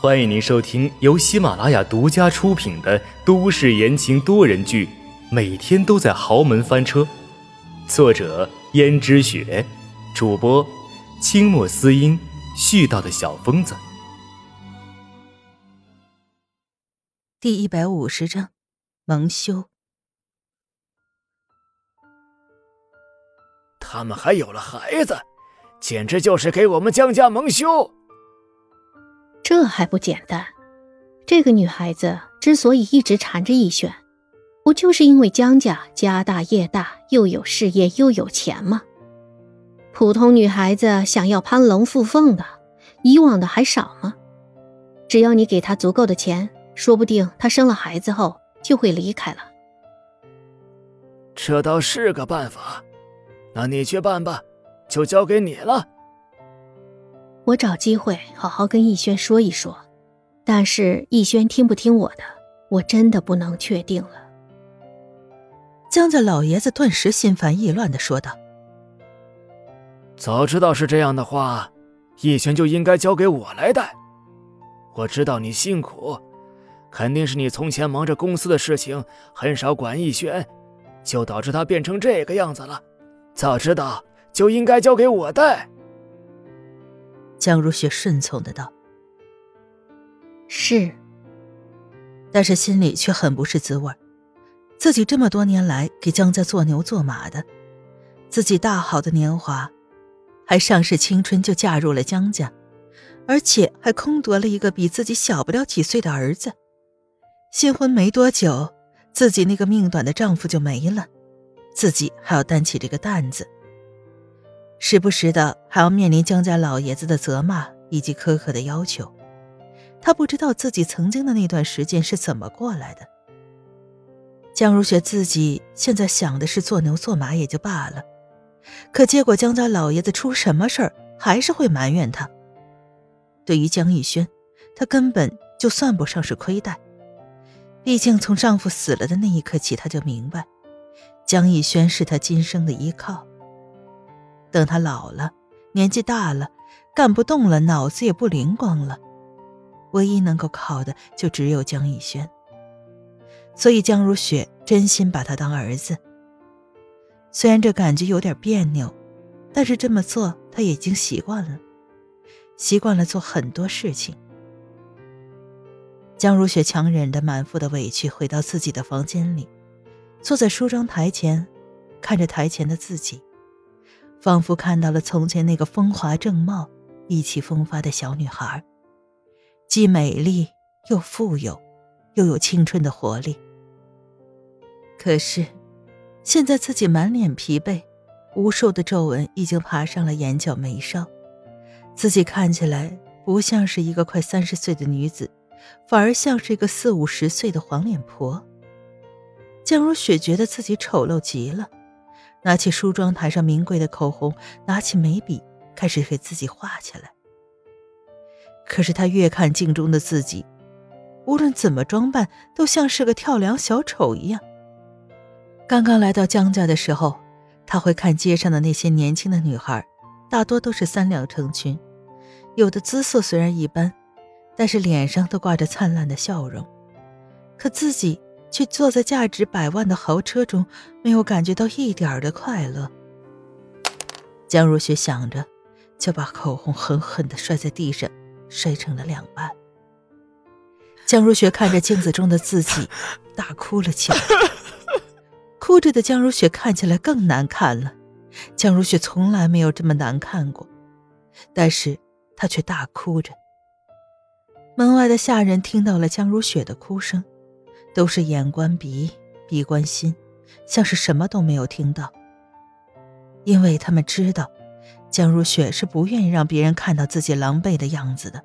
欢迎您收听由喜马拉雅独家出品的都市言情多人剧《每天都在豪门翻车》，作者：胭脂雪，主播：清墨思音，絮叨的小疯子。第一百五十章，蒙羞。他们还有了孩子，简直就是给我们江家蒙羞。这还不简单？这个女孩子之所以一直缠着逸轩，不就是因为江家家大业大，又有事业又有钱吗？普通女孩子想要攀龙附凤的，以往的还少吗？只要你给她足够的钱，说不定她生了孩子后就会离开了。这倒是个办法，那你去办吧，就交给你了。我找机会好好跟逸轩说一说，但是逸轩听不听我的，我真的不能确定了。江家老爷子顿时心烦意乱的说道：“早知道是这样的话，逸轩就应该交给我来带。我知道你辛苦，肯定是你从前忙着公司的事情，很少管逸轩，就导致他变成这个样子了。早知道就应该交给我带。”江如雪顺从的道：“是。”但是心里却很不是滋味。自己这么多年来给江家做牛做马的，自己大好的年华，还尚是青春就嫁入了江家，而且还空得了一个比自己小不了几岁的儿子。新婚没多久，自己那个命短的丈夫就没了，自己还要担起这个担子。时不时的还要面临江家老爷子的责骂以及苛刻的要求，他不知道自己曾经的那段时间是怎么过来的。江如雪自己现在想的是做牛做马也就罢了，可结果江家老爷子出什么事儿还是会埋怨他。对于江逸轩，她根本就算不上是亏待，毕竟从丈夫死了的那一刻起，她就明白，江逸轩是她今生的依靠。等他老了，年纪大了，干不动了，脑子也不灵光了，唯一能够靠的就只有江逸轩。所以江如雪真心把他当儿子。虽然这感觉有点别扭，但是这么做他已经习惯了，习惯了做很多事情。江如雪强忍着满腹的委屈，回到自己的房间里，坐在梳妆台前，看着台前的自己。仿佛看到了从前那个风华正茂、意气风发的小女孩，既美丽又富有，又有青春的活力。可是，现在自己满脸疲惫，无数的皱纹已经爬上了眼角眉梢，自己看起来不像是一个快三十岁的女子，反而像是一个四五十岁的黄脸婆。江如雪觉得自己丑陋极了。拿起梳妆台上名贵的口红，拿起眉笔，开始给自己画起来。可是他越看镜中的自己，无论怎么装扮，都像是个跳梁小丑一样。刚刚来到江家的时候，他会看街上的那些年轻的女孩，大多都是三两成群，有的姿色虽然一般，但是脸上都挂着灿烂的笑容。可自己。却坐在价值百万的豪车中，没有感觉到一点的快乐。江如雪想着，就把口红狠狠地摔在地上，摔成了两半。江如雪看着镜子中的自己，大哭了起来。哭着的江如雪看起来更难看了。江如雪从来没有这么难看过，但是她却大哭着。门外的下人听到了江如雪的哭声。都是眼观鼻，鼻观心，像是什么都没有听到。因为他们知道，江如雪是不愿意让别人看到自己狼狈的样子的。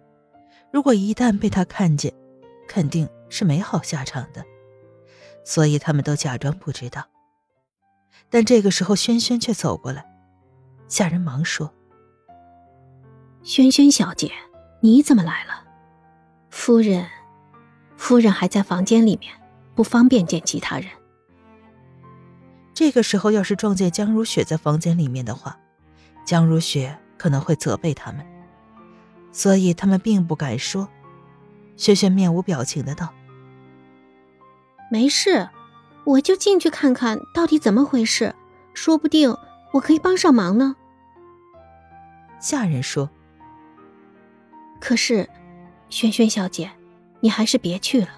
如果一旦被他看见，肯定是没好下场的。所以他们都假装不知道。但这个时候，轩轩却走过来，下人忙说：“轩轩小姐，你怎么来了？夫人，夫人还在房间里面。”不方便见其他人。这个时候，要是撞见江如雪在房间里面的话，江如雪可能会责备他们，所以他们并不敢说，轩轩面无表情的道：“没事，我就进去看看到底怎么回事，说不定我可以帮上忙呢。”下人说：“可是，轩轩小姐，你还是别去了。”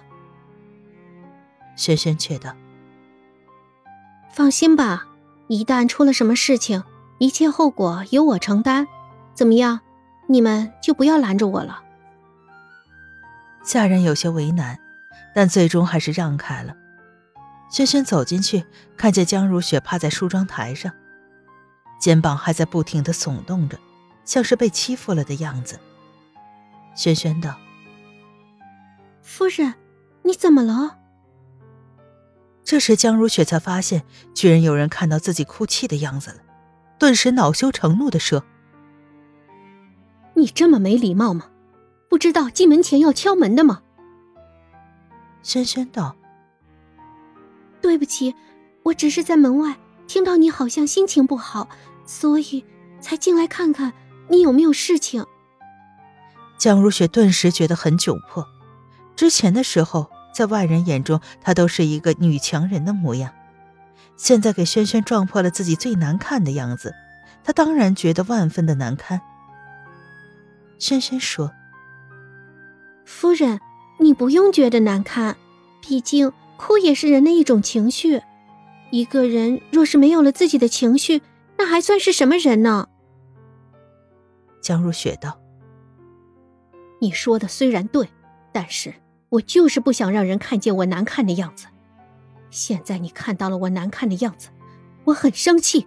轩轩却道：“放心吧，一旦出了什么事情，一切后果由我承担。怎么样？你们就不要拦着我了。”下人有些为难，但最终还是让开了。轩轩走进去，看见江如雪趴在梳妆台上，肩膀还在不停的耸动着，像是被欺负了的样子。轩轩道：“夫人，你怎么了？”这时江如雪才发现，居然有人看到自己哭泣的样子了，顿时恼羞成怒的说：“你这么没礼貌吗？”不知道进门前要敲门的吗？轩轩道：“对不起，我只是在门外听到你好像心情不好，所以才进来看看你有没有事情。”江如雪顿时觉得很窘迫。之前的时候，在外人眼中，她都是一个女强人的模样，现在给轩轩撞破了自己最难看的样子，她当然觉得万分的难堪。轩轩说。夫人，你不用觉得难堪，毕竟哭也是人的一种情绪。一个人若是没有了自己的情绪，那还算是什么人呢？江如雪道：“你说的虽然对，但是我就是不想让人看见我难看的样子。现在你看到了我难看的样子，我很生气。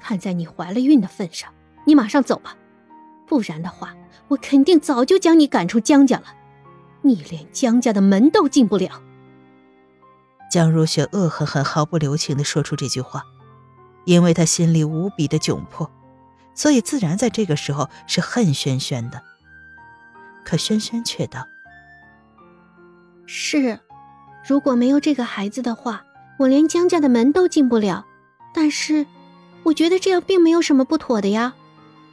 看在你怀了孕的份上，你马上走吧，不然的话。”我肯定早就将你赶出江家了，你连江家的门都进不了。江如雪恶狠狠、毫不留情的说出这句话，因为她心里无比的窘迫，所以自然在这个时候是恨轩轩的。可轩轩却道：“是，如果没有这个孩子的话，我连江家的门都进不了。但是，我觉得这样并没有什么不妥的呀，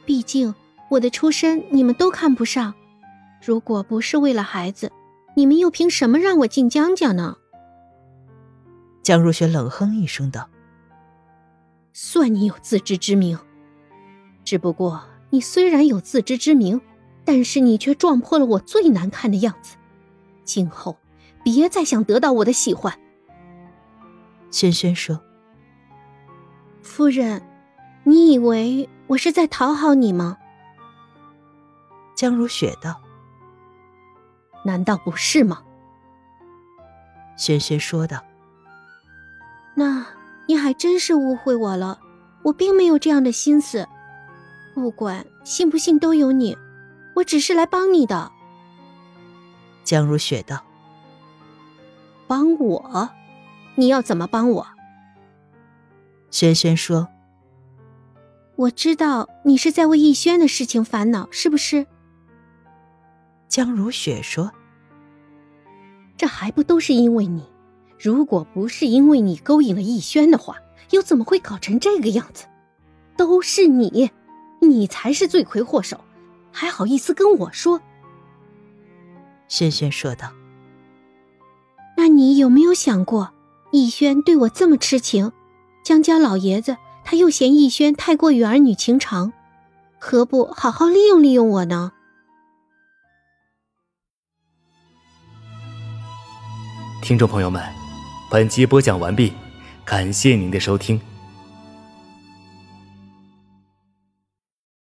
毕竟……”我的出身你们都看不上，如果不是为了孩子，你们又凭什么让我进江家呢？江若雪冷哼一声道：“算你有自知之明，只不过你虽然有自知之明，但是你却撞破了我最难看的样子，今后别再想得到我的喜欢。”轩轩说：“夫人，你以为我是在讨好你吗？”江如雪道：“难道不是吗？”轩轩说道：“那你还真是误会我了，我并没有这样的心思。不管信不信都有你，我只是来帮你的。”江如雪道：“帮我？你要怎么帮我？”轩轩说：“我知道你是在为逸轩的事情烦恼，是不是？”江如雪说：“这还不都是因为你？如果不是因为你勾引了逸轩的话，又怎么会搞成这个样子？都是你，你才是罪魁祸首，还好意思跟我说？”轩轩说道：“那你有没有想过，逸轩对我这么痴情，江家老爷子他又嫌逸轩太过于儿女情长，何不好好利用利用我呢？”听众朋友们，本集播讲完毕，感谢您的收听。